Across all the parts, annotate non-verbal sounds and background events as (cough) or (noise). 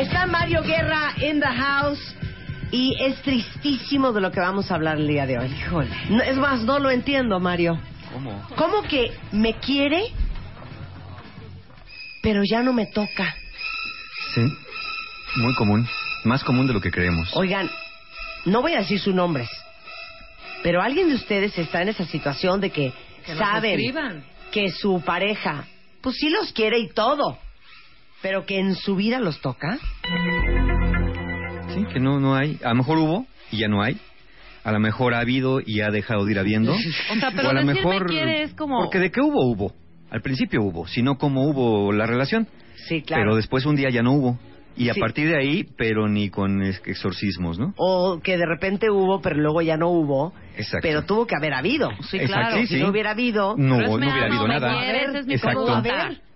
Está Mario Guerra in the house y es tristísimo de lo que vamos a hablar el día de hoy. Híjole. No, es más, no lo entiendo, Mario. ¿Cómo? ¿Cómo que me quiere, pero ya no me toca? Sí, muy común. Más común de lo que creemos. Oigan, no voy a decir sus nombres, pero alguien de ustedes está en esa situación de que, Que saben que su pareja, pues sí los quiere y todo, pero que en su vida los toca. Sí, que no, no hay. A lo mejor hubo y ya no hay. A lo mejor ha habido y ha dejado de ir habiendo. O sea, pero o a lo mejor... quiere es como... Porque de qué hubo, hubo. Al principio hubo, sino como hubo la relación. Sí, claro. Pero después un día ya no hubo. Y a Sí. partir de ahí, pero ni con ex- exorcismos, ¿no? O que de repente hubo, pero luego ya no hubo. Exacto. Pero tuvo que haber habido. Sí, Exacto, claro. sí, Si no hubiera habido. No, no hubiera habido nada. quiere, esa es mi Exacto.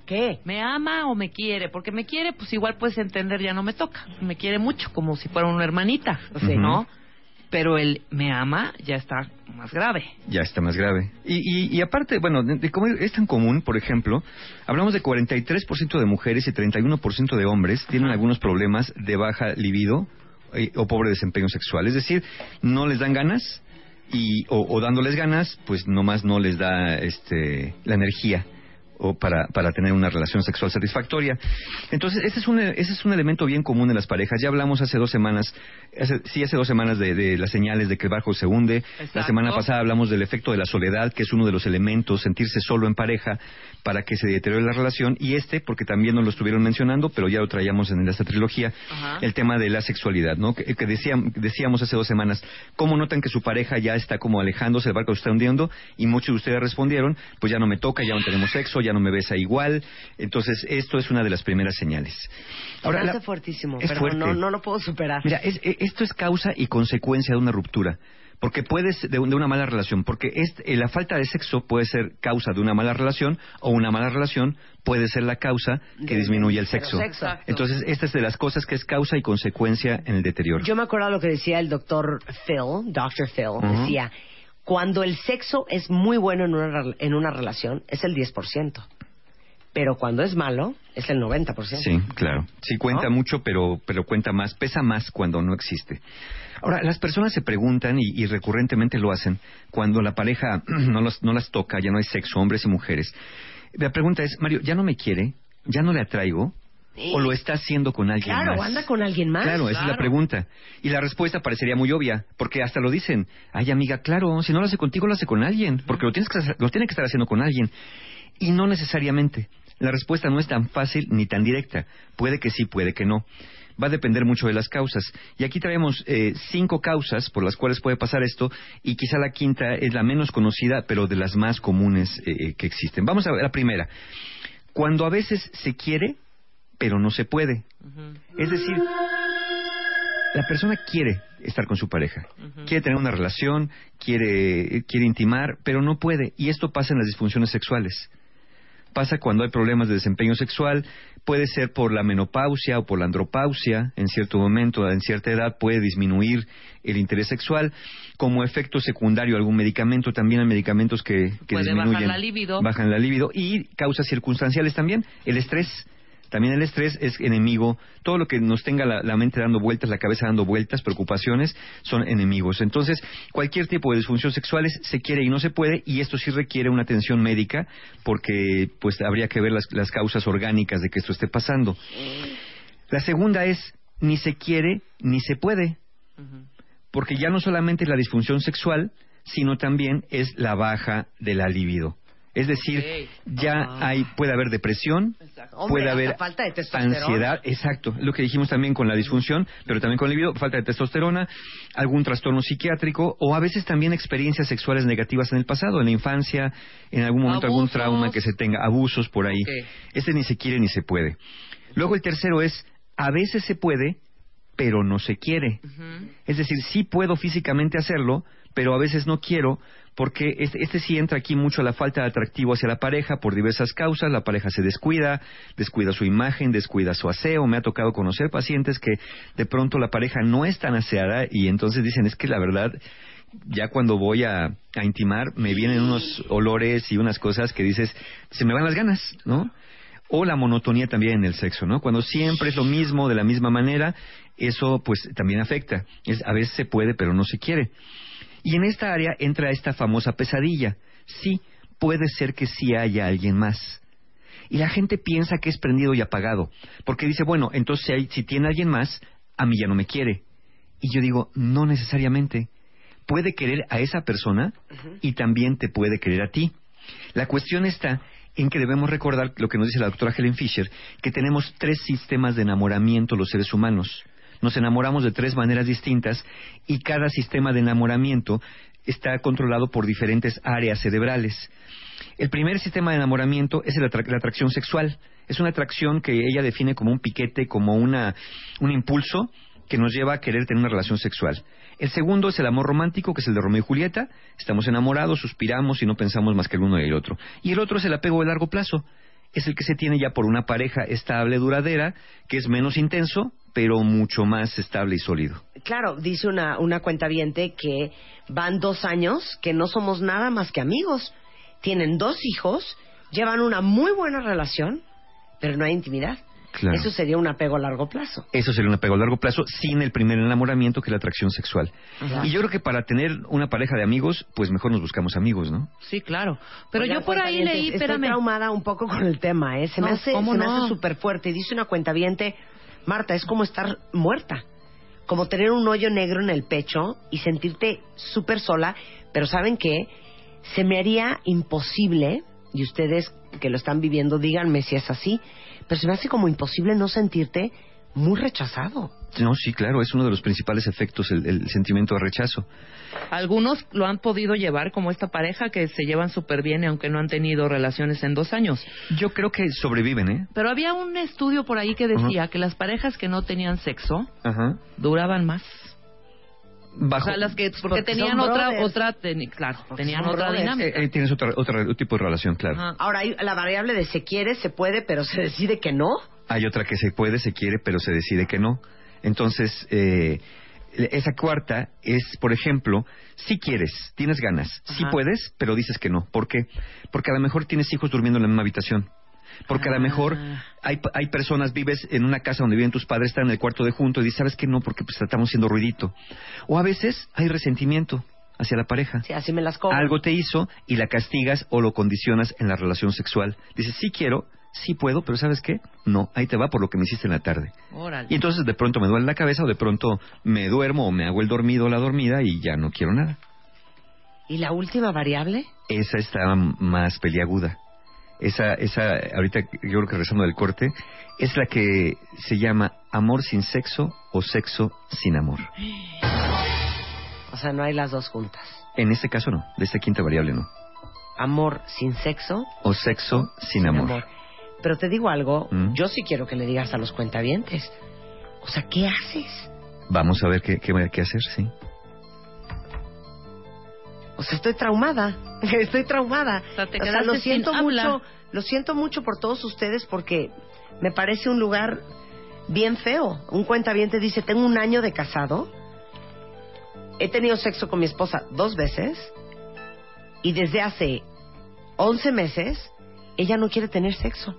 ¿Qué? ¿Me ama o me quiere? Porque me quiere, pues igual puedes entender, ya no me toca. Me quiere mucho, como si fuera una hermanita, Sí. ¿no? Pero el me ama ya está más grave. Ya está más grave. Y, y, y aparte, bueno, de, de cómo es tan común, por ejemplo, hablamos de 43% de mujeres y 31% de hombres tienen algunos problemas de baja libido eh, o pobre desempeño sexual. Es decir, no les dan ganas y, o, o dándoles ganas, pues nomás no les da este, la energía o para, para tener una relación sexual satisfactoria. Entonces, ese es, un, ese es un elemento bien común en las parejas. Ya hablamos hace dos semanas, hace- sí, hace dos semanas de, de las señales de que el barco se hunde. La semana pasada hablamos del efecto de la soledad, que es uno de los elementos, sentirse solo en pareja para que se deteriore la relación. Y este, porque también nos lo estuvieron mencionando, pero ya lo traíamos en esta trilogía, Ajá. el tema de la sexualidad, ¿no? Que, que decíam- decíamos hace dos semanas, ¿cómo notan que su pareja ya está como alejándose, el barco se está hundiendo? Y muchos de ustedes respondieron, pues ya no me toca, ya no tenemos sexo, ya no me besa igual. Entonces, esto es una de las primeras señales. Ahora, la- fuertísimo, es pero fuerte. no, no lo puedo superar. Mira, es- e- esto es causa y consecuencia de una ruptura. Porque puedes, de, un- de una mala relación, porque este- eh, la falta de sexo puede ser causa de una mala relación o una mala relación puede ser la causa que De- disminuye el sexo. sexo. Entonces, esta es de las cosas que es causa y consecuencia en el deterioro. Yo me acuerdo lo que decía el doctor Phil, Dr. Phil, decía, cuando el sexo es muy bueno en una, en una relación, es el 10%. Pero cuando es malo, es el 90%. Sí, claro. Sí cuenta ¿No? mucho, pero, pero cuenta más, pesa más cuando no existe. Ahora, las personas se preguntan, y, y recurrentemente lo hacen, cuando la pareja (clears throat) no, los- no las toca, ya no hay sexo, hombres y mujeres. La pregunta es, Mario, ¿ya no me quiere? ¿Ya no le atraigo? ¿O lo está haciendo con alguien Claro, más? anda con alguien más. Claro, esa es la Claro. pregunta. Y la respuesta parecería muy obvia, porque hasta lo dicen. Ay, amiga, claro, si no lo hace contigo, lo hace con alguien, porque lo, tienes que, lo tiene que estar haciendo con alguien. Y no necesariamente. La respuesta no es tan fácil ni tan directa. Puede que sí, puede que no. Va a depender mucho de las causas. Y aquí traemos eh, cinco causas por las cuales puede pasar esto, y quizá la quinta es la menos conocida, pero de las más comunes eh, que existen. Vamos a ver la primera. Cuando a veces se quiere, pero no se puede. Es decir, la persona quiere estar con su pareja, quiere tener una relación, quiere, quiere intimar, pero no puede. Y esto pasa en las disfunciones sexuales. Pasa cuando hay problemas de desempeño sexual, puede ser por la menopausia o por la andropausia, en cierto momento, en cierta edad puede disminuir el interés sexual, como efecto secundario algún medicamento, también hay medicamentos que, que Puede disminuyen, la libido. bajan la libido, y causas circunstanciales también, el estrés, también el estrés es enemigo. Todo lo que nos tenga la, mente dando vueltas, la cabeza dando vueltas, preocupaciones, son enemigos. Entonces, cualquier tipo de disfunción sexual es- se quiere y no se puede, y esto sí requiere una atención médica, porque pues habría que ver las, las causas orgánicas de que esto esté pasando. La segunda es, ni se quiere ni se puede, porque ya no solamente es la disfunción sexual, sino también es la baja de la libido. Es decir, ya hay, puede haber depresión. Hombre, puede haber falta de testosterona. ansiedad, exacto, lo que dijimos también con la disfunción, pero también con el libido, falta de testosterona, algún trastorno psiquiátrico o a veces también experiencias sexuales negativas en el pasado, en la infancia, en algún momento algún trauma que se tenga, abusos por ahí. Ok. Este ni se quiere ni se puede. Luego el tercero es, a veces se puede, pero no se quiere. Es decir, sí puedo físicamente hacerlo, pero a veces no quiero, porque este, este sí entra aquí mucho la falta de atractivo hacia la pareja por diversas causas. La pareja se descuida, descuida su imagen, descuida su aseo. Me ha tocado conocer pacientes que de pronto la pareja no es tan aseada y entonces dicen, es que la verdad, ya cuando voy a, a intimar, me vienen unos olores y unas cosas que dices, se me van las ganas, ¿no? O la monotonía también en el sexo, ¿no? Cuando siempre es lo mismo, de la misma manera, eso pues también afecta. Es, a veces se puede, pero no se quiere. Y en esta área entra esta famosa pesadilla. Sí, puede ser que sí haya alguien más. Y la gente piensa que es prendido y apagado, porque dice, bueno, entonces si, hay- si tiene alguien más, a mí ya no me quiere. Y yo digo, no necesariamente. Puede querer a esa persona y también te puede querer a ti. La cuestión está en que debemos recordar lo que nos dice la doctora Helen Fisher, que tenemos tres sistemas de enamoramiento los seres humanos. Nos enamoramos de tres maneras distintas y cada sistema de enamoramiento está controlado por diferentes áreas cerebrales. El primer sistema de enamoramiento es la atracción sexual. Es una atracción que ella define como un piquete, como una, un impulso que nos lleva a querer tener una relación sexual. El segundo es el amor romántico, que es el de Romeo y Julieta. Estamos enamorados, suspiramos y no pensamos más que el uno y el otro. Y el otro es el apego de largo plazo. Es el que se tiene ya por una pareja estable, duradera, que es menos intenso, pero mucho más estable y sólido. Claro, dice una, una cuenta que van dos años que no somos nada más que amigos. Tienen dos hijos, llevan una muy buena relación, pero no hay intimidad. Claro. Eso sería un apego a largo plazo. Eso sería un apego a largo plazo sin el primer enamoramiento que es la atracción sexual. Ajá. Y yo creo que para tener una pareja de amigos, pues mejor nos buscamos amigos, ¿no? Sí, claro. Pero yo por ahí leí, Estoy espérame. traumada un poco con el tema, ¿eh? Se me No, hace, ¿cómo se me no? hace súper fuerte. Dice una cuentaviente, Marta, es como estar muerta. Como tener un hoyo negro en el pecho y sentirte súper sola. Pero ¿saben qué? Se me haría imposible, y ustedes que lo están viviendo, díganme si es así, pero se me hace como imposible no sentirte muy rechazado. No, sí, claro, es uno de los principales efectos, el, el sentimiento de rechazo. Algunos lo han podido llevar como esta pareja que se llevan súper bien aunque no han tenido relaciones en dos años. Yo creo que sobreviven, ¿eh? Pero había un estudio por ahí que decía que las parejas que no tenían sexo Ajá. duraban más. Bajo, O sea, las que porque, Porque tenían otra brothers. otra teni- claro, Porque tenían otra brothers. dinámica. Eh, eh, tienes otra, otro tipo de relación, claro. Ajá. Ahora hay la variable de se quiere, se puede, pero se decide que no. Hay otra que se puede, se quiere, pero se decide que no. Entonces, eh, esa cuarta es, por ejemplo, si quieres, tienes ganas, si puedes, pero dices que no. ¿Por qué? Porque a lo mejor tienes hijos durmiendo en la misma habitación. Porque a lo mejor Ah. hay, hay personas, vives en una casa donde viven tus padres, están en el cuarto de junto y dices, ¿sabes qué? No, porque pues estamos haciendo ruidito. O a veces hay resentimiento hacia la pareja. Sí, así me las cobro. Algo te hizo y la castigas o lo condicionas en la relación sexual. Dices, sí quiero, sí puedo, pero ¿sabes qué? No, ahí te va por lo que me hiciste en la tarde. Órale. Y entonces de pronto me duele la cabeza o de pronto me duermo o me hago el dormido o la dormida y ya no quiero nada. ¿Y la última variable? Esa está más peliaguda. Esa, esa, ahorita yo creo que rezando del corte, es la que se llama amor sin sexo o sexo sin amor. O sea, no hay las dos juntas. En este caso no, de esta quinta variable no. Amor sin sexo, O sexo sin, amor. Pero te digo algo, Mm. yo sí quiero que le digas a los cuentavientes. O sea, ¿qué haces? Vamos a ver qué, qué, qué hacer, sí. O sea, estoy traumada. (laughs) Estoy traumada. O sea, te lo quedaste siento sin habla. mucho, lo siento mucho por todos ustedes porque me parece un lugar bien feo. Un cuentaviente dice, tengo un año de casado, he tenido sexo con mi esposa dos veces y desde hace 11 meses ella no quiere tener sexo.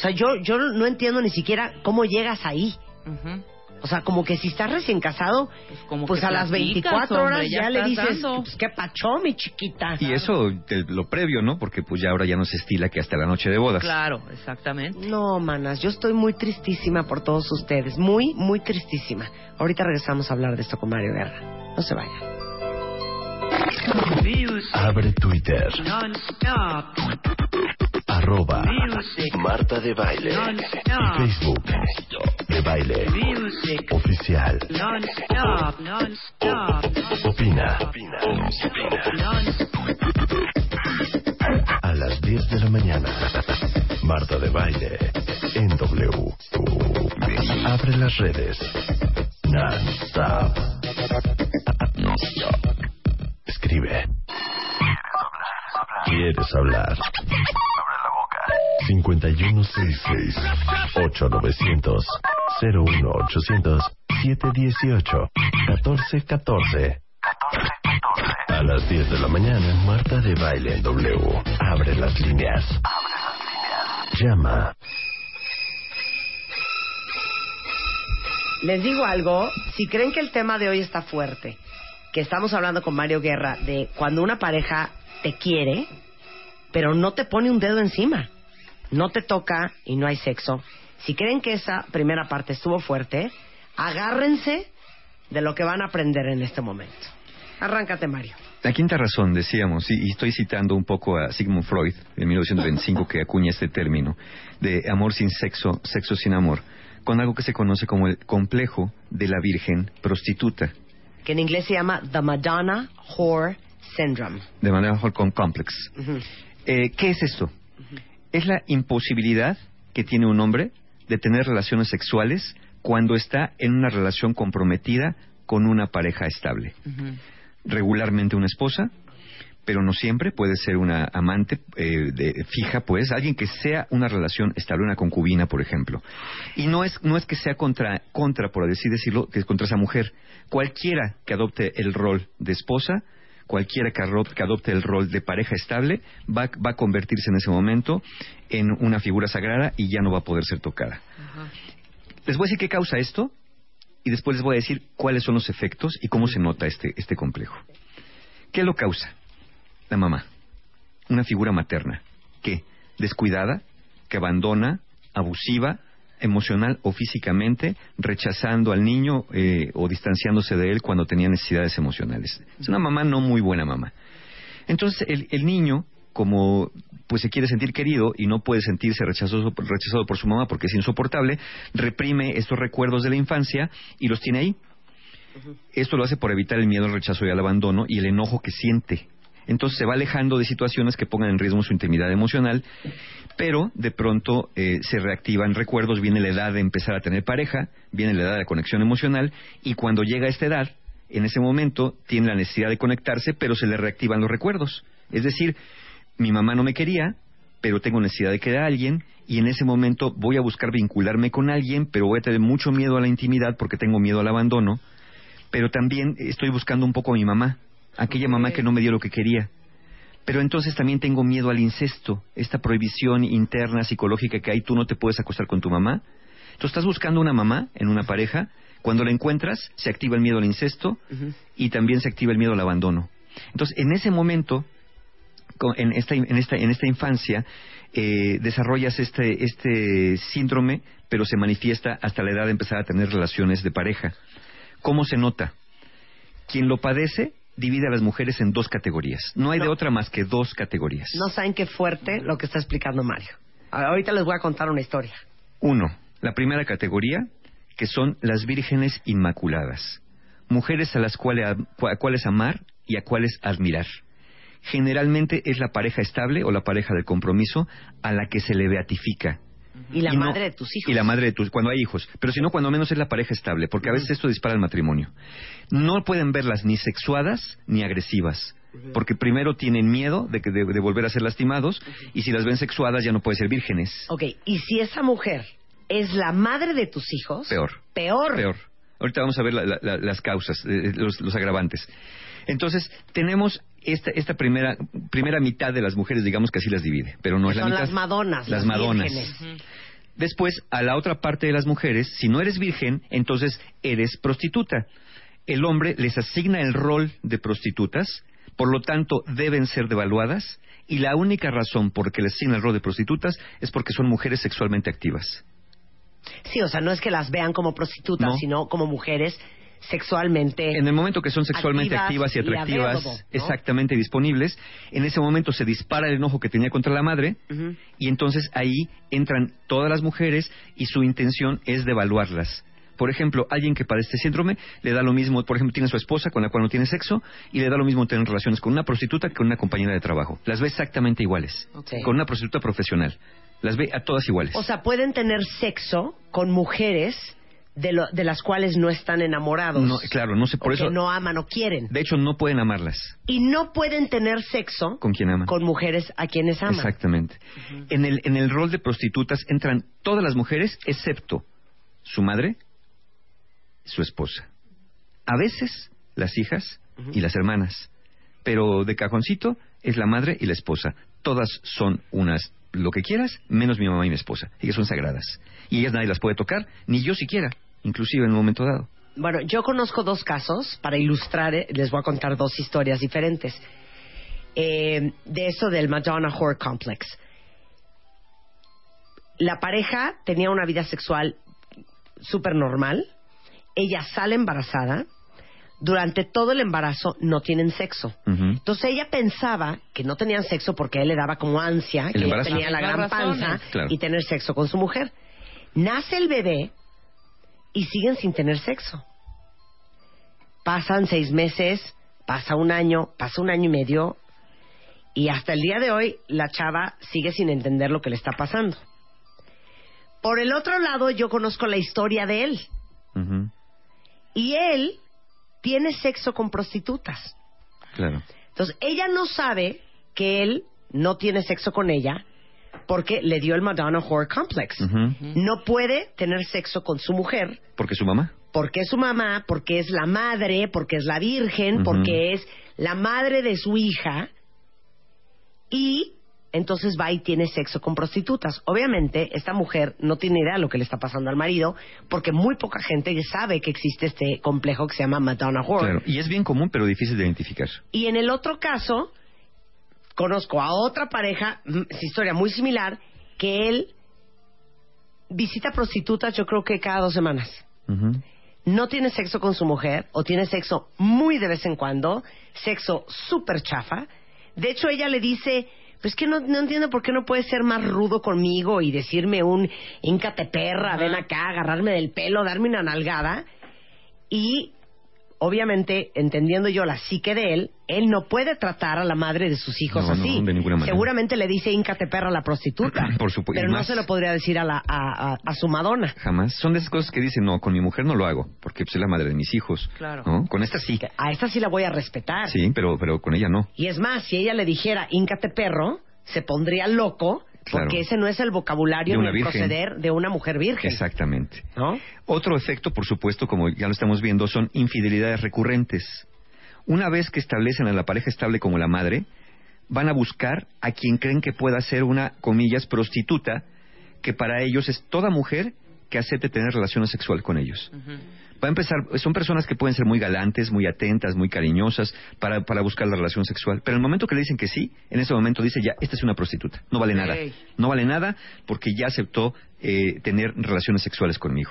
O sea, yo, yo no entiendo ni siquiera cómo llegas ahí. O sea, como que si estás recién casado, Pues como pues que a las platicas, 24 horas ya, ya le dices, pues qué pachó, mi chiquita. Y eso, de lo previo, ¿no? Porque pues ya ahora ya no se estila que hasta la noche de bodas. Claro, exactamente. No, manas, yo estoy muy tristísima por todos ustedes. Muy, muy tristísima. Ahorita regresamos a hablar de esto con Mario Guerra. No se vayan. Abre Twitter. Arroba Marta de Baile. Facebook de Baile. Oficial. Opina. A las 10 de la mañana. Marta de Baile. En W. Abre las redes. Non-stop. Escribe. ¿Quieres hablar? Abre la boca. 5166 8900 01800 718 1414 A las 10 de la mañana, Marta de Baile en W. Abre las líneas. Llama. Les digo algo, si creen que el tema de hoy está fuerte, que estamos hablando con Mario Guerra de cuando una pareja te quiere, pero no te pone un dedo encima, no te toca y no hay sexo. Si creen que esa primera parte estuvo fuerte, agárrense de lo que van a aprender en este momento. Arráncate, Mario. La quinta razón, decíamos, y estoy citando un poco a Sigmund Freud, en 1925, que acuña este término de amor sin sexo, sexo sin amor, con algo que se conoce como el complejo de la virgen prostituta, Que en inglés se llama The Madonna Whore Syndrome. de manera Holcomb Complex. Ujú. Eh, ¿Qué es esto? Es la imposibilidad que tiene un hombre de tener relaciones sexuales cuando está en una relación comprometida con una pareja estable. Regularmente una esposa, pero no siempre, puede ser una amante eh, de- fija, pues, alguien que sea una relación estable, una concubina, por ejemplo. Y no es, no es que sea contra, contra, por así decirlo, que es contra esa mujer. Cualquiera que adopte el rol de esposa, cualquiera que, que adopte el rol de pareja estable, va, va a convertirse en ese momento en una figura sagrada y ya no va a poder ser tocada. Les voy a decir qué causa esto y después les voy a decir cuáles son los efectos y cómo se nota este, este complejo. ¿Qué lo causa? La mamá. Una figura materna. ¿Qué? Descuidada, que abandona, abusiva, emocional o físicamente, rechazando al niño eh, o distanciándose de él cuando tenía necesidades emocionales. Es una mamá no muy buena mamá. Entonces el, el niño, como pues se quiere sentir querido y no puede sentirse rechazado, rechazado por su mamá porque es insoportable, reprime estos recuerdos de la infancia y los tiene ahí. Esto lo hace por evitar el miedo al rechazo y al abandono y el enojo que siente. Entonces se va alejando de situaciones que pongan en riesgo su intimidad emocional, pero de pronto eh, se reactivan recuerdos, viene la edad de empezar a tener pareja, viene la edad de conexión emocional, y cuando llega a esta edad, en ese momento tiene la necesidad de conectarse, pero se le reactivan los recuerdos. Es decir, mi mamá no me quería, pero tengo necesidad de que a alguien, y en ese momento voy a buscar vincularme con alguien, pero voy a tener mucho miedo a la intimidad porque tengo miedo al abandono, pero también estoy buscando un poco a mi mamá, aquella mamá que no me dio lo que quería. Pero entonces también tengo miedo al incesto, esta prohibición interna psicológica que hay, tú no te puedes acostar con tu mamá. Entonces estás buscando una mamá en una pareja, cuando la encuentras se activa el miedo al incesto y también se activa el miedo al abandono. Entonces en ese momento, en esta, en esta, en esta infancia, eh, desarrollas este, este síndrome, pero se manifiesta hasta la edad de empezar a tener relaciones de pareja. ¿Cómo se nota? Quien lo padece divide a las mujeres en dos categorías. No hay de otra más que dos categorías. No saben qué fuerte lo que está explicando Mario. Ahorita les voy a contar una historia. Uno, la primera categoría, que son las vírgenes inmaculadas. Mujeres a las cuales, a cuales amar y a cuales admirar. Generalmente es la pareja estable o la pareja del compromiso a la que se le beatifica. Y la Y no- madre de tus hijos. Y la madre de tus, cuando hay hijos. Pero si no, cuando menos es la pareja estable, porque a veces esto dispara el matrimonio. No pueden verlas ni sexuadas ni agresivas. Porque primero tienen miedo de, que, de, de volver a ser lastimados, y si las ven sexuadas ya no pueden ser vírgenes. Ok, y si esa mujer es la madre de tus hijos. Peor. Peor. Peor. Ahorita vamos a ver la- la- la- las causas, eh, los, los agravantes. Entonces, tenemos esta, esta primera, primera mitad de las mujeres, digamos que así las divide, pero no Que es la son mitad. las madonas. Las las madonas. vírgenes. Después, a la otra parte de las mujeres, si no eres virgen, entonces eres prostituta. El hombre les asigna el rol de prostitutas, por lo tanto deben ser devaluadas, y la única razón por que les asigna el rol de prostitutas es porque son mujeres sexualmente activas. Sí, o sea, no es que las vean como prostitutas, No. sino como mujeres sexualmente. En el momento que son sexualmente activas, y atractivas, exactamente disponibles, en ese momento se dispara el enojo que tenía contra la madre y entonces ahí entran todas las mujeres y su intención es devaluarlas. Por ejemplo, alguien que padece este síndrome le da lo mismo, por ejemplo, tiene a su esposa con la cual no tiene sexo y le da lo mismo tener relaciones con una prostituta que con una compañera de trabajo. Las ve exactamente iguales, con una prostituta profesional. Las ve a todas iguales. O sea, pueden tener sexo con mujeres de, lo- de las cuales no están enamorados. No, claro, no sé, por o eso- que no aman o quieren. de hecho, no pueden amarlas Y no pueden tener sexo con quien aman. con mujeres a quienes aman. Exactamente. en, el, en el rol de prostitutas entran todas las mujeres excepto su madre, su esposa. A veces las hijas y las hermanas. Pero de cajoncito es la madre y la esposa. Todas son unas, lo que quieras, menos mi mamá y mi esposa. Ellas son sagradas. Y ellas nadie las puede tocar, ni yo siquiera, inclusive en un momento dado. Bueno, yo conozco dos casos para ilustrar, eh, les voy a contar dos historias diferentes. Eh, de eso del Madonna Horror Complex. La pareja tenía una vida sexual súper normal. Ella sale embarazada. Durante todo el embarazo no tienen sexo. Entonces ella pensaba que no tenían sexo porque a él le daba como ansia, que ella tenía la gran razones. panza Claro. y tener sexo con su mujer. Nace el bebé y siguen sin tener sexo. Pasan seis meses, pasa un año, pasa un año y medio y hasta el día de hoy la chava sigue sin entender lo que le está pasando. Por el otro lado, yo conozco la historia de él y él tiene sexo con prostitutas. Claro. Entonces, ella no sabe que él no tiene sexo con ella porque le dio el Madonna Horror Complex. No puede tener sexo con su mujer Porque su mamá. porque es su mamá, porque es la madre, porque es la virgen, porque es la madre de su hija y entonces va y tiene sexo con prostitutas. Obviamente, esta mujer no tiene idea de lo que le está pasando al marido, porque muy poca gente sabe que existe este complejo que se llama Madonna Horror. Claro. Y es bien común, pero difícil de identificar. Y en el otro caso, conozco a otra pareja, mm, es historia muy similar, que él visita prostitutas yo creo que cada dos semanas. No tiene sexo con su mujer o tiene sexo muy de vez en cuando, sexo súper chafa. De hecho, ella le dice, pues que no, no entiendo por qué no puede ser más rudo conmigo y decirme un íncate perra, ven acá, agarrarme del pelo, darme una nalgada. Y obviamente, entendiendo yo la psique de él, él no puede tratar a la madre de sus hijos No, no, así. de ninguna manera. Seguramente le dice íncate perra a la prostituta. (clears throat) Por supuesto, Pero no se lo podría decir a, la, a, a- a su Madonna. Jamás. Son de esas cosas que dicen, no, con mi mujer no lo hago, porque pues, es la madre de mis hijos. Claro. ¿no? Con esta sí. A esta sí la voy a respetar. Sí, pero, pero con ella no. Y es más, si ella le dijera íncate perro, se pondría loco Claro. porque ese no es el vocabulario De ni el virgen. proceder de una mujer virgen. Exactamente. ¿No? Otro efecto, por supuesto, como ya lo estamos viendo, son infidelidades recurrentes. Una vez que establecen a la pareja estable como la madre, van a buscar a quien creen que pueda ser una, comillas, prostituta, que para ellos es toda mujer que acepte tener relaciones sexuales con ellos. Va a empezar, son personas que pueden ser muy galantes, muy atentas, muy cariñosas para, para buscar la relación sexual. Pero en el momento que le dicen que sí, en ese momento dice ya, esta es una prostituta. No vale nada. No vale nada porque ya aceptó eh, tener relaciones sexuales conmigo.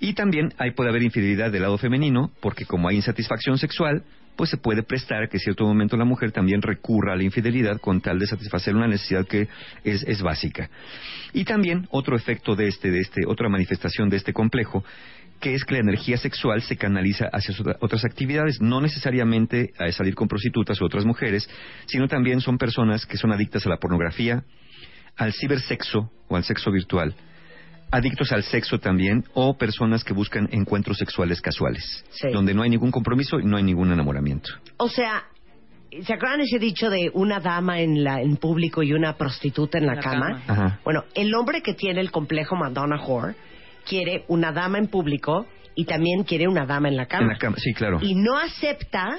Y también ahí puede haber infidelidad del lado femenino, porque como hay insatisfacción sexual, pues se puede prestar que en cierto momento la mujer también recurra a la infidelidad con tal de satisfacer una necesidad que es, es básica. Y también otro efecto de este, de este, otra manifestación de este complejo, que es que la energía sexual se canaliza hacia otra- otras actividades, no necesariamente a salir con prostitutas u otras mujeres, sino también son personas que son adictas a la pornografía, al cibersexo o al sexo virtual, adictos al sexo también o personas que buscan encuentros sexuales casuales, Sí. donde no hay ningún compromiso y no hay ningún enamoramiento. O sea, ¿se acuerdan ese dicho de una dama en, la, en público y una prostituta en la, La cama? cama. Ajá. Bueno, el hombre que tiene el complejo Madonna Whore quiere una dama en público y también quiere una dama en la cama. En la cama, sí, claro. Y no acepta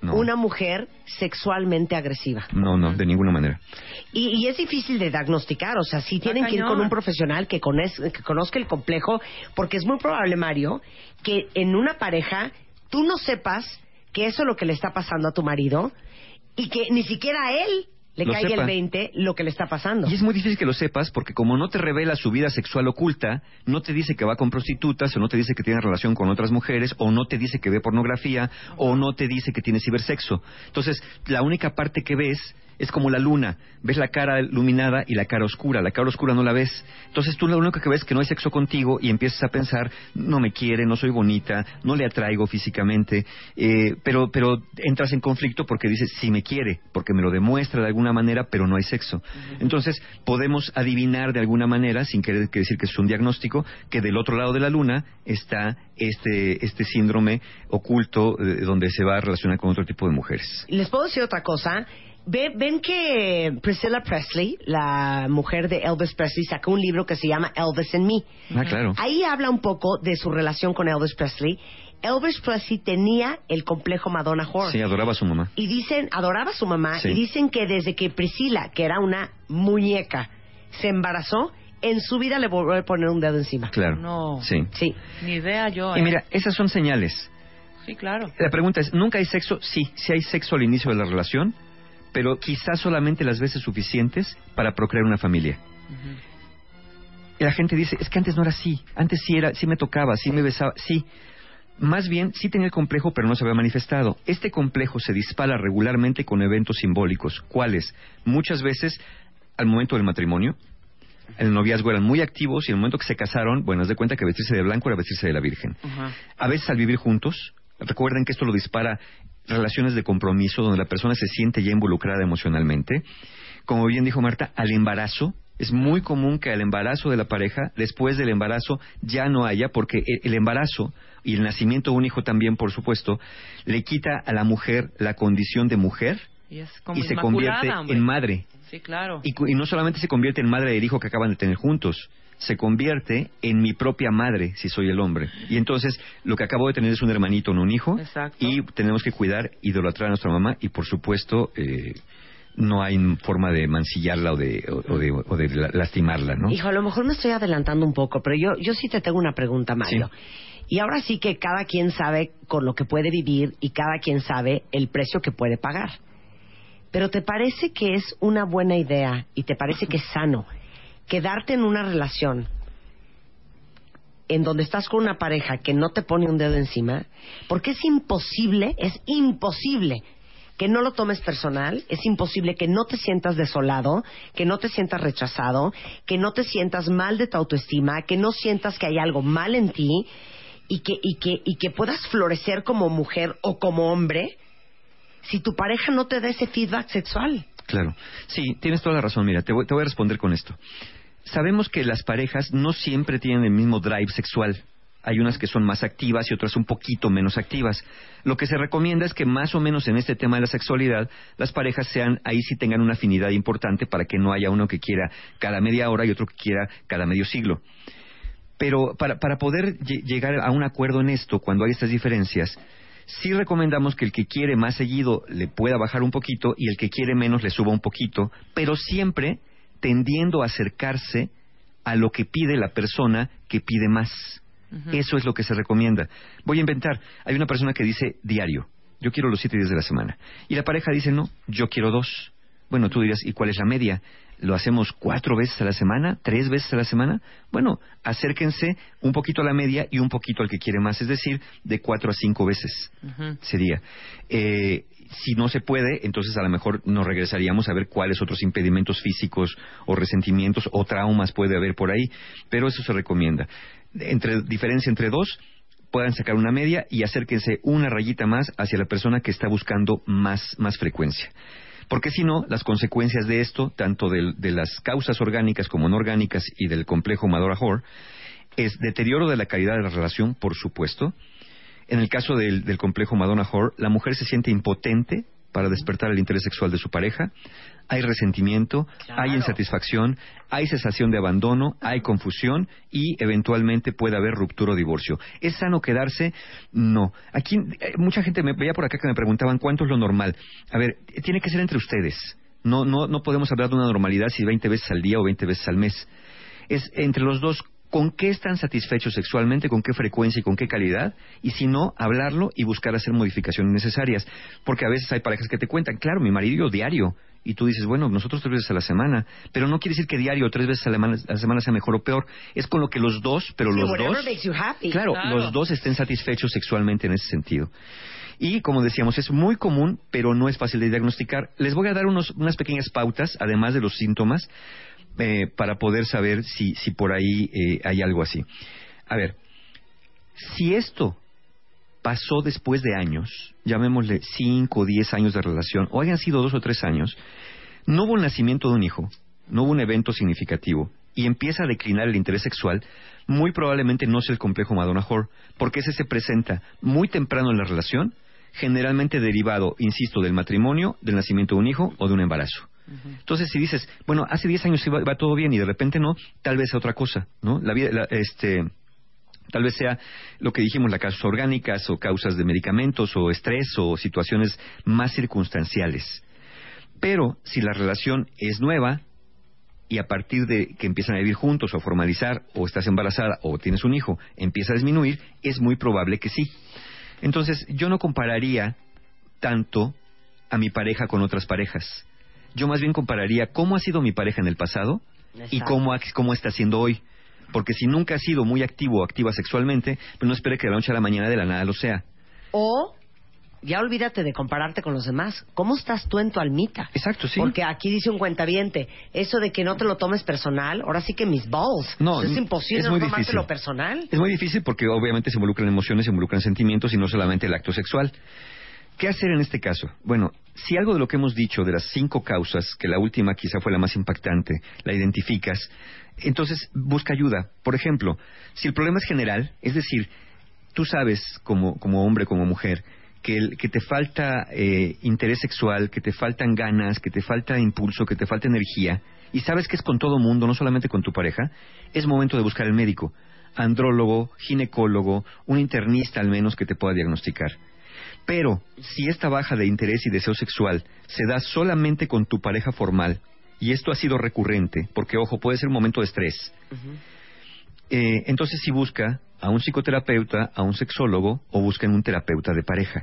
No. una mujer sexualmente agresiva. no, no, de ninguna manera. Y, y es difícil de diagnosticar, o sea, sí tienen que ir con un profesional que, cones- que conozca el complejo, porque es muy probable, Mario, que en una pareja tú no sepas que eso es lo que le está pasando a tu marido y que ni siquiera a él le lo caiga sepa. el 20 lo que le está pasando. Y es muy difícil que lo sepas porque como no te revela su vida sexual oculta, no te dice que va con prostitutas, o no te dice que tiene relación con otras mujeres, o no te dice que ve pornografía, o no te dice que tiene cibersexo. Entonces, la única parte que ves es como la luna. Ves la cara iluminada y la cara oscura. La cara oscura no la ves. Entonces tú lo único que ves es que no hay sexo contigo y empiezas a pensar, no me quiere, no soy bonita, no le atraigo físicamente, eh, pero, pero entras en conflicto porque dices, sí me quiere, porque me lo demuestra de alguna manera, pero no hay sexo. Entonces podemos adivinar de alguna manera, sin querer que decir que es un diagnóstico, que del otro lado de la luna está este, este síndrome oculto eh, donde se va a relacionar con otro tipo de mujeres. Les puedo decir otra cosa. Ve- Ven que Priscilla Presley, la mujer de Elvis Presley, sacó un libro que se llama Elvis and Me. Ah, claro. Ahí habla un poco de su relación con Elvis Presley. Elvis Presley tenía el complejo Madonna Whore. Sí, adoraba a su mamá. Y dicen, adoraba a su mamá, Sí. y dicen que desde que Priscila, que era una muñeca, se embarazó, en su vida le volvió a poner un dedo encima. Claro. No. Sí. Sí. Ni idea yo. Y ¿eh? mira, esas son señales. Sí, claro. La pregunta es, ¿nunca hay sexo? Sí, sí hay sexo al inicio de la relación, pero quizás solamente las veces suficientes para procrear una familia. Y la gente dice, es que antes no era así, antes sí era, sí me tocaba, sí me besaba, sí. Más bien, sí tenía el complejo, pero no se había manifestado. Este complejo se dispara regularmente con eventos simbólicos. ¿Cuáles? Muchas veces al momento del matrimonio. El noviazgo eran muy activos y en el momento que se casaron, bueno, haz de cuenta que vestirse de blanco era vestirse de la Virgen. A veces al vivir juntos, recuerden que esto lo dispara relaciones de compromiso donde la persona se siente ya involucrada emocionalmente. Como bien dijo Marta, al embarazo. Es muy común que al embarazo de la pareja, después del embarazo, ya no haya, porque el, el embarazo y el nacimiento de un hijo también, por supuesto, le quita a la mujer la condición de mujer Y es como y se convierte hombre. en madre. Sí, claro. Y, y no solamente se convierte en madre del hijo que acaban de tener juntos, se convierte en mi propia madre si soy el hombre. Y entonces lo que acabo de tener es un hermanito, no un hijo, Exacto. y tenemos que cuidar, idolatrar a nuestra mamá y por supuesto eh, no hay forma de mancillarla o de, o, o de, o de la- lastimarla, ¿no? Hijo, a lo mejor me estoy adelantando un poco, pero yo, yo sí te tengo una pregunta, Mario. Y ahora sí que cada quien sabe con lo que puede vivir y cada quien sabe el precio que puede pagar. Pero ¿te parece que es una buena idea y te parece que es sano quedarte en una relación en donde estás con una pareja que no te pone un dedo encima? Porque es imposible, es imposible que no lo tomes personal, es imposible que no te sientas desolado, que no te sientas rechazado, que no te sientas mal de tu autoestima, que no sientas que hay algo mal en ti y que, y que, y que puedas florecer como mujer o como hombre si tu pareja no te da ese feedback sexual. Claro. Sí, tienes toda la razón. Mira, te voy, te voy a responder con esto. Sabemos que las parejas no siempre tienen el mismo drive sexual. Hay unas que son más activas y otras un poquito menos activas. Lo que se recomienda es que más o menos en este tema de la sexualidad, las parejas sean, ahí sí tengan una afinidad importante para que no haya uno que quiera cada media hora y otro que quiera cada medio siglo. Pero para, para poder lle- llegar a un acuerdo en esto, cuando hay estas diferencias, sí recomendamos que el que quiere más seguido le pueda bajar un poquito y el que quiere menos le suba un poquito, pero siempre tendiendo a acercarse a lo que pide la persona que pide más. Eso es lo que se recomienda. Voy a inventar. Hay una persona que dice diario, yo quiero los siete días de la semana. Y la pareja dice, no, yo quiero dos. Bueno, tú dirías, ¿y cuál es la media? ¿Lo hacemos cuatro veces a la semana? ¿Tres veces a la semana? Bueno, acérquense un poquito a la media y un poquito al que quiere más, es decir, de cuatro a cinco veces sería. Eh, si no se puede, entonces a lo mejor nos regresaríamos a ver cuáles otros impedimentos físicos o resentimientos o traumas puede haber por ahí, pero eso se recomienda. Entre diferencia entre dos, puedan sacar una media y acérquense una rayita más hacia la persona que está buscando más, más frecuencia. Porque si no, las consecuencias de esto, tanto del- de, las causas orgánicas como no orgánicas y del complejo Madora-Hor, es deterioro de la calidad de la relación, por supuesto. En el caso del, del complejo Madonna-Hor, la mujer se siente impotente para despertar el interés sexual de su pareja. Hay resentimiento, hay insatisfacción, hay cesación de abandono, hay confusión y eventualmente puede haber ruptura o divorcio. ¿Es sano quedarse? No. Aquí eh, mucha gente me veía por acá que me preguntaban cuánto es lo normal. A ver, eh, tiene que ser entre ustedes. No, no, no podemos hablar de una normalidad si 20 veces al día o 20 veces al mes. Es entre los dos con qué están satisfechos sexualmente, con qué frecuencia y con qué calidad, y si no, hablarlo y buscar hacer modificaciones necesarias. Porque a veces hay parejas que te cuentan, claro, mi marido diario, y tú dices, bueno, nosotros tres veces a la semana, pero no quiere decir que diario o tres veces a la, semana, a la semana sea mejor o peor. Es con lo que los dos, pero los dos, makes you happy. claro, Claro. los dos estén satisfechos sexualmente en ese sentido. Y como decíamos, es muy común, pero no es fácil de diagnosticar. Les voy a dar unos, unas pequeñas pautas, además de los síntomas, eh, para poder saber si, si por ahí eh, hay algo así. A ver, si esto pasó después de años, llamémosle 5 o 10 años de relación, o hayan sido dos o tres años, no hubo el nacimiento de un hijo, no hubo un evento significativo, y empieza a declinar el interés sexual, muy probablemente no sea el complejo Madonna-Whore, porque ese se presenta muy temprano en la relación, generalmente derivado, insisto, del matrimonio, del nacimiento de un hijo o de un embarazo. Entonces, si dices, bueno, hace 10 años iba, iba todo bien y de repente no, tal vez sea otra cosa, ¿no? La vida, la- este, tal vez sea lo que dijimos, las causas orgánicas o causas de medicamentos o estrés o situaciones más circunstanciales. Pero si la relación es nueva y a partir de que empiezan a vivir juntos o a formalizar o estás embarazada o tienes un hijo, empieza a disminuir, es muy probable que sí. Entonces, yo no compararía tanto a mi pareja con otras parejas. Yo más bien compararía cómo ha sido mi pareja en el pasado y Exacto. cómo, ha- cómo está siendo hoy. Porque si nunca ha sido muy activo o activa sexualmente, pues no espere que de la noche a la mañana de la nada lo sea. O ya olvídate de compararte con los demás. ¿Cómo estás tú en tu almita? Exacto, sí. Porque aquí dice un cuentaviente, eso de que no te lo tomes personal, ahora sí que mis balls. No, es n- imposible es no muy tomártelo difícil. personal. Es muy difícil porque obviamente se involucran emociones, se involucran sentimientos y no solamente el acto sexual. ¿Qué hacer en este caso? Bueno, si algo de lo que hemos dicho de las cinco causas, que la última quizá fue la más impactante, la identificas, entonces busca ayuda. Por ejemplo, si el problema es general, es decir, tú sabes como, como hombre, como mujer, que, te falta eh, interés sexual, que te faltan ganas, que te falta impulso, que te falta energía, y sabes que es con todo mundo, no solamente con tu pareja, es momento de buscar el médico, andrólogo, ginecólogo, un internista al menos que te pueda diagnosticar. Pero si esta baja de interés y deseo sexual se da solamente con tu pareja formal, y esto ha sido recurrente, porque ojo, puede ser un momento de estrés, eh, entonces si busca a un psicoterapeuta, a un sexólogo o busca en un terapeuta de pareja.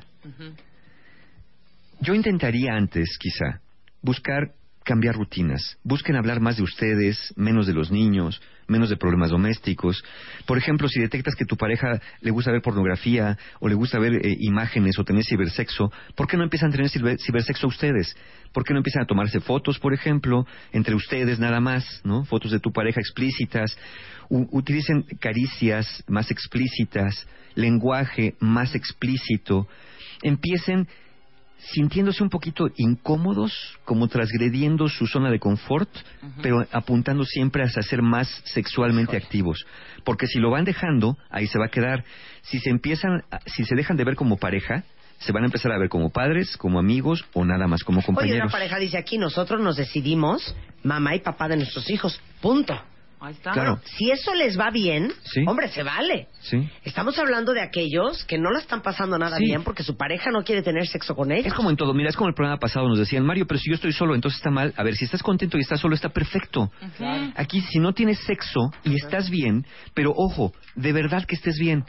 Yo intentaría antes, quizá, buscar cambiar rutinas. Busquen hablar más de ustedes, menos de los niños, menos de problemas domésticos. Por ejemplo, si detectas que tu pareja le gusta ver pornografía o le gusta ver eh, imágenes o tener cibersexo, ¿por qué no empiezan a tener ciber- cibersexo ustedes? ¿Por qué no empiezan a tomarse fotos, por ejemplo, entre ustedes nada más, ¿no? Fotos de tu pareja explícitas. U- utilicen caricias más explícitas, lenguaje más explícito. Empiecen sintiéndose un poquito incómodos, como transgrediendo su zona de confort, pero apuntando siempre hacia ser más sexualmente activos. Porque si lo van dejando, ahí se va a quedar. Si se empiezan, a- si se dejan de ver como pareja, se van a empezar a ver como padres, como amigos o nada más como Oye, compañeros. una pareja dice aquí, nosotros nos decidimos mamá y papá de nuestros hijos. Punto. Ahí está. Claro. Si eso les va bien, Sí. hombre, se vale. Sí. Estamos hablando de aquellos que no la están pasando nada Sí. bien porque su pareja no quiere tener sexo con ellos. Es como en todo. Mira, es como el programa pasado nos decían, Mario, pero si yo estoy solo, entonces está mal. A ver, si estás contento y estás solo, está perfecto. Aquí, si no tienes sexo y estás bien, pero ojo, de verdad que estés bien.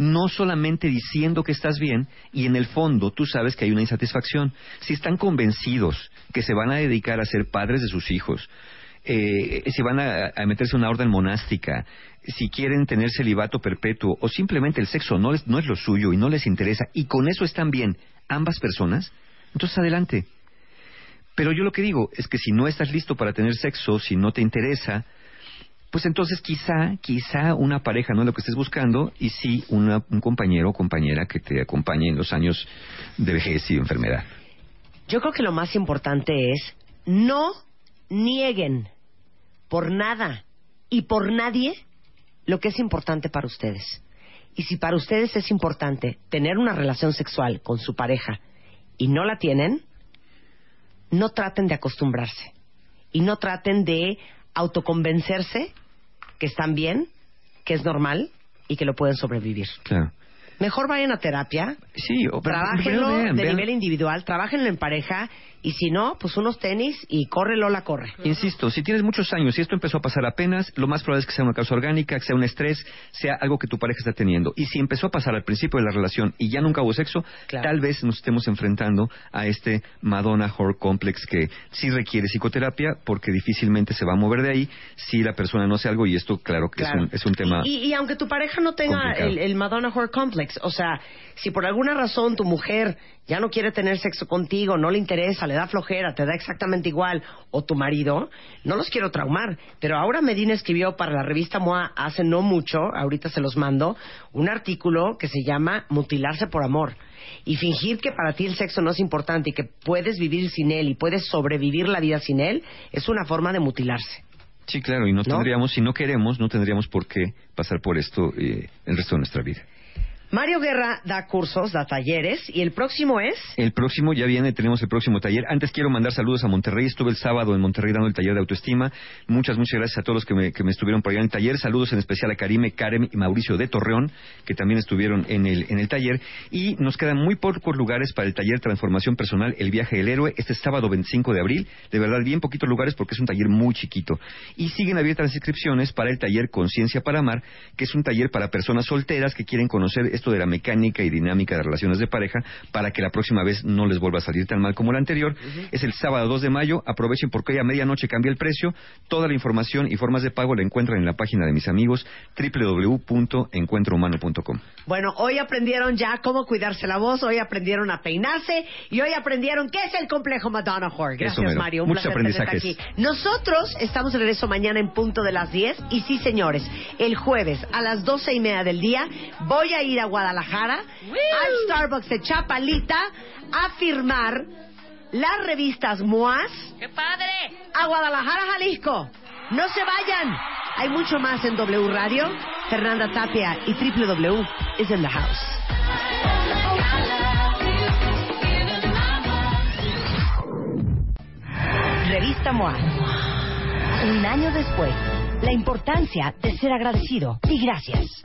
No solamente diciendo que estás bien y en el fondo tú sabes que hay una insatisfacción. Si están convencidos que se van a dedicar a ser padres de sus hijos, eh, si van a, a meterse una orden monástica, si quieren tener celibato perpetuo o simplemente el sexo no, les- no es lo suyo y no les interesa y con eso están bien ambas personas, entonces adelante. Pero yo lo que digo es que si no estás listo para tener sexo, si no te interesa, pues entonces quizá, quizá una pareja no es lo que estés buscando y sí una- un compañero o compañera que te acompañe en los años de vejez y enfermedad. Yo creo que lo más importante es no nieguen por nada y por nadie lo que es importante para ustedes. Y si para ustedes es importante tener una relación sexual con su pareja y no la tienen, no traten de acostumbrarse y no traten de autoconvencerse que están bien, que es normal y que lo pueden sobrevivir. Claro. Mejor vayan a terapia, Sí, o pero Trabajenlo vean, de vean- nivel individual, trabajenlo en pareja Y si no, pues unos tenis y corre Lola, corre. Insisto, si tienes muchos años y esto empezó a pasar apenas, lo más probable es que sea una causa orgánica, que sea un estrés, sea algo que tu pareja está teniendo. Y si empezó a pasar al principio de la relación y ya nunca hubo sexo, Claro. tal vez nos estemos enfrentando a este Madonna Horror Complex que sí requiere psicoterapia porque difícilmente se va a mover de ahí si la persona no hace algo y esto claro que Claro. es, un, es un tema... Y, y aunque tu pareja no tenga el, el Madonna Horror Complex, o sea, si por alguna razón tu mujer ya no quiere tener sexo contigo, no le interesa, le da flojera, te da exactamente igual, o tu marido, no los quiero traumar. Pero ahora Medina escribió para la revista MOA hace no mucho, ahorita se los mando, un artículo que se llama Mutilarse por amor. Y fingir que para ti el sexo no es importante y que puedes vivir sin él y puedes sobrevivir la vida sin él, es una forma de mutilarse. Sí, claro, y no, tendríamos, si no queremos, no tendríamos por qué pasar por esto eh, el resto de nuestra vida. Mario Guerra da cursos, da talleres y el próximo es El próximo, ya viene, tenemos el próximo taller. Antes quiero mandar saludos a Monterrey. Estuve el sábado en Monterrey dando el taller de autoestima. Muchas, muchas gracias a todos los que me, que me estuvieron por allá en el taller. Saludos en especial a Karime, Karem y Mauricio de Torreón, que también estuvieron en el, en el taller. Y nos quedan muy pocos lugares para el taller Transformación Personal, El Viaje del Héroe, este sábado 25 de abril. De verdad, bien poquitos lugares porque es un taller muy chiquito. Y siguen abiertas las inscripciones para el taller Conciencia para Amar, que es un taller para personas solteras que quieren conocer esto de la mecánica y dinámica de relaciones de pareja para que la próxima vez no les vuelva a salir tan mal como la anterior. Es el sábado 2 de mayo. Aprovechen porque hoy a medianoche cambia el precio. Toda la información y formas de pago la encuentran en la página de mis amigos www.encuentrohumano.com. Bueno, hoy aprendieron ya cómo cuidarse la voz, hoy aprendieron a peinarse y hoy aprendieron qué es el complejo Madonna Horror. Gracias. Mario. Un Muchos placer aprendizajes. aquí. Nosotros estamos de regreso mañana en punto de las 10 y sí, señores, el jueves a las doce y media del día voy a ir a Guadalajara al Starbucks de Chapalita a firmar las revistas MOAS ¡Qué padre! a Guadalajara, Jalisco. No se vayan. Hay mucho más en W Radio. Fernanda Tapia y www is in the house. Revista MOA. Un año después, la importancia de ser agradecido y gracias.